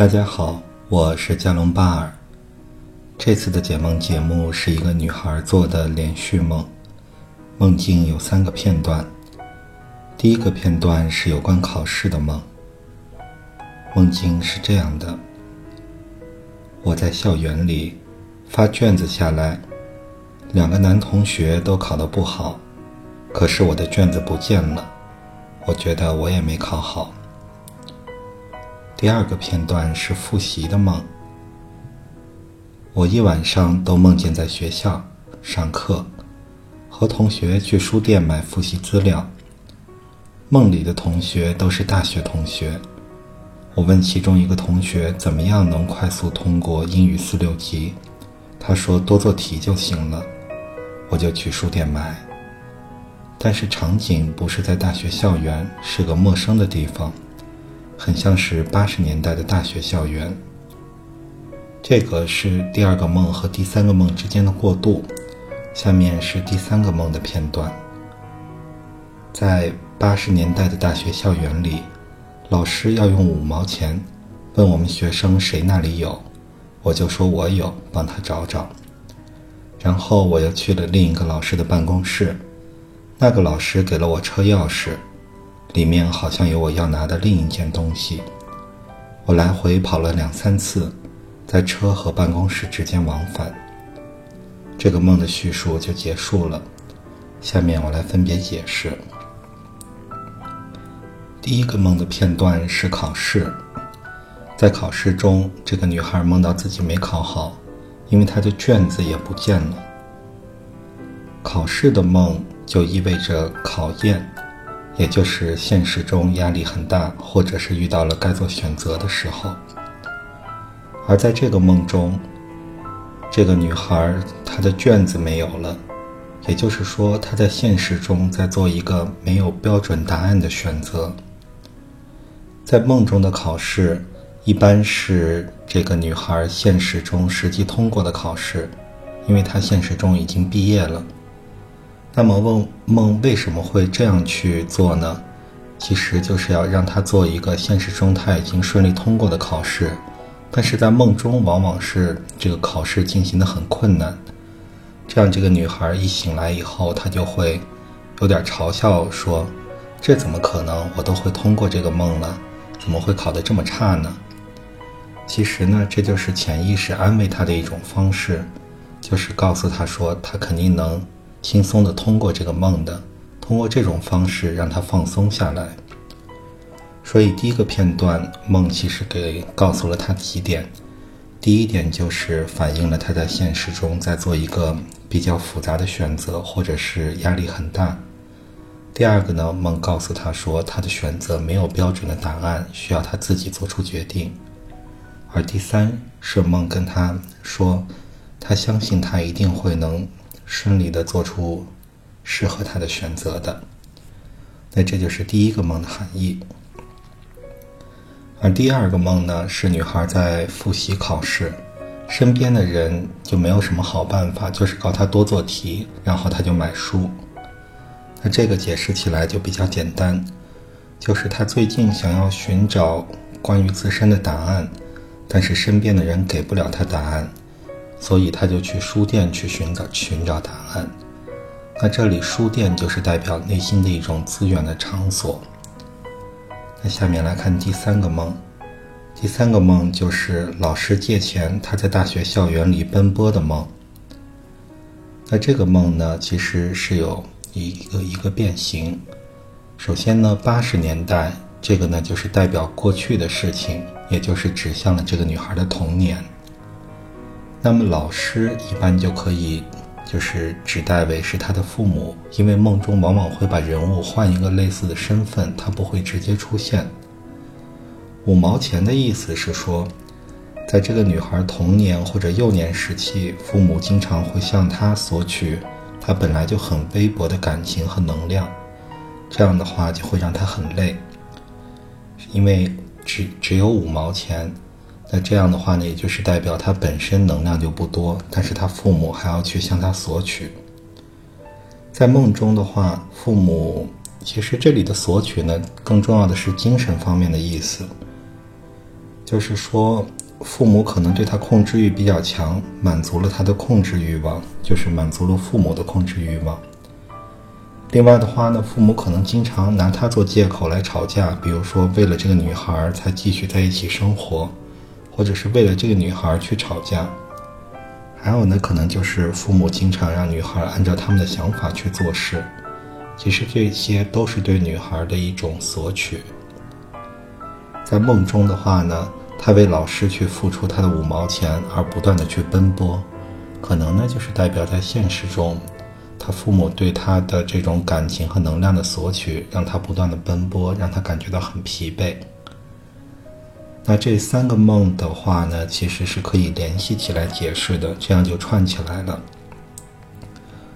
大家好，我是加隆巴尔。这次的解梦节目是一个女孩做的连续梦，梦境有三个片段。第一个片段是有关考试的梦，梦境是这样的：我在校园里发卷子下来，两个男同学都考得不好，可是我的卷子不见了，我觉得我也没考好。第二个片段是复习的梦。我一晚上都梦见在学校上课，和同学去书店买复习资料。梦里的同学都是大学同学。我问其中一个同学怎么样能快速通过英语四六级，他说多做题就行了。我就去书店买。但是场景不是在大学校园，是个陌生的地方。很像是八十年代的大学校园。这个是第二个梦和第三个梦之间的过渡。下面是第三个梦的片段。在八十年代的大学校园里，老师要用五毛钱问我们学生谁那里有，我就说我有，帮他找找。然后我又去了另一个老师的办公室，那个老师给了我车钥匙。里面好像有我要拿的另一件东西，我来回跑了两三次，在车和办公室之间往返。这个梦的叙述就结束了。下面我来分别解释。第一个梦的片段是考试，在考试中，这个女孩梦到自己没考好，因为她的卷子也不见了。考试的梦就意味着考验。也就是现实中压力很大，或者是遇到了该做选择的时候。而在这个梦中，这个女孩她的卷子没有了，也就是说她在现实中在做一个没有标准答案的选择。在梦中的考试一般是这个女孩现实中实际通过的考试，因为她现实中已经毕业了。那么问梦为什么会这样去做呢？其实就是要让他做一个现实中他已经顺利通过的考试，但是在梦中往往是这个考试进行的很困难，这样这个女孩一醒来以后，她就会有点嘲笑说：“这怎么可能？我都会通过这个梦了，怎么会考得这么差呢？”其实呢，这就是潜意识安慰她的一种方式，就是告诉她说，她肯定能。轻松的通过这个梦的，通过这种方式让他放松下来。所以第一个片段梦其实给告诉了他几点，第一点就是反映了他在现实中在做一个比较复杂的选择，或者是压力很大。第二个呢，梦告诉他说他的选择没有标准的答案，需要他自己做出决定。而第三是梦跟他说，他相信他一定会能。顺利的做出适合他的选择的，那这就是第一个梦的含义。而第二个梦呢，是女孩在复习考试，身边的人就没有什么好办法，就是告她多做题，然后她就买书。那这个解释起来就比较简单，就是她最近想要寻找关于自身的答案，但是身边的人给不了她答案。所以他就去书店去寻找寻找答案。那这里书店就是代表内心的一种资源的场所。那下面来看第三个梦，第三个梦就是老师借钱，他在大学校园里奔波的梦。那这个梦呢，其实是有一个一个变形。首先呢，八十年代这个呢就是代表过去的事情，也就是指向了这个女孩的童年。那么老师一般就可以，就是指代为是他的父母，因为梦中往往会把人物换一个类似的身份，他不会直接出现。五毛钱的意思是说，在这个女孩童年或者幼年时期，父母经常会向她索取她本来就很微薄的感情和能量，这样的话就会让她很累，因为只只有五毛钱。那这样的话呢，也就是代表他本身能量就不多，但是他父母还要去向他索取。在梦中的话，父母其实这里的索取呢，更重要的是精神方面的意思，就是说，父母可能对他控制欲比较强，满足了他的控制欲望，就是满足了父母的控制欲望。另外的话呢，父母可能经常拿他做借口来吵架，比如说为了这个女孩才继续在一起生活，或者是为了这个女孩去吵架。还有呢，可能就是父母经常让女孩按照他们的想法去做事，其实这些都是对女孩的一种索取。在梦中的话呢，他为老师去付出他的五毛钱而不断的去奔波，可能呢就是代表在现实中，他父母对他的这种感情和能量的索取，让他不断的奔波，让他感觉到很疲惫。那这三个梦的话呢，其实是可以联系起来解释的，这样就串起来了。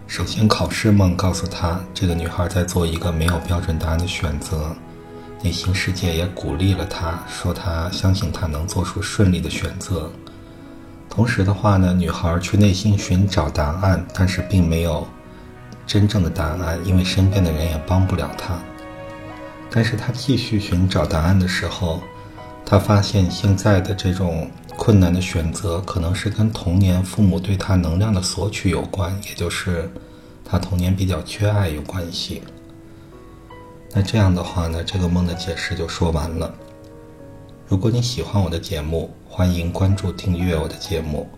首先，考试梦告诉他，这个女孩在做一个没有标准答案的选择，内心世界也鼓励了她，说她相信她能做出顺利的选择。同时的话呢，女孩去内心寻找答案，但是并没有真正的答案，因为身边的人也帮不了她。但是她继续寻找答案的时候。他发现现在的这种困难的选择，可能是跟童年父母对他能量的索取有关，也就是他童年比较缺爱有关系。那这样的话呢，这个梦的解释就说完了。如果你喜欢我的节目，欢迎关注订阅我的节目。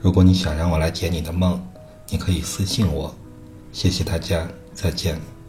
如果你想让我来解你的梦，你可以私信我。谢谢大家，再见。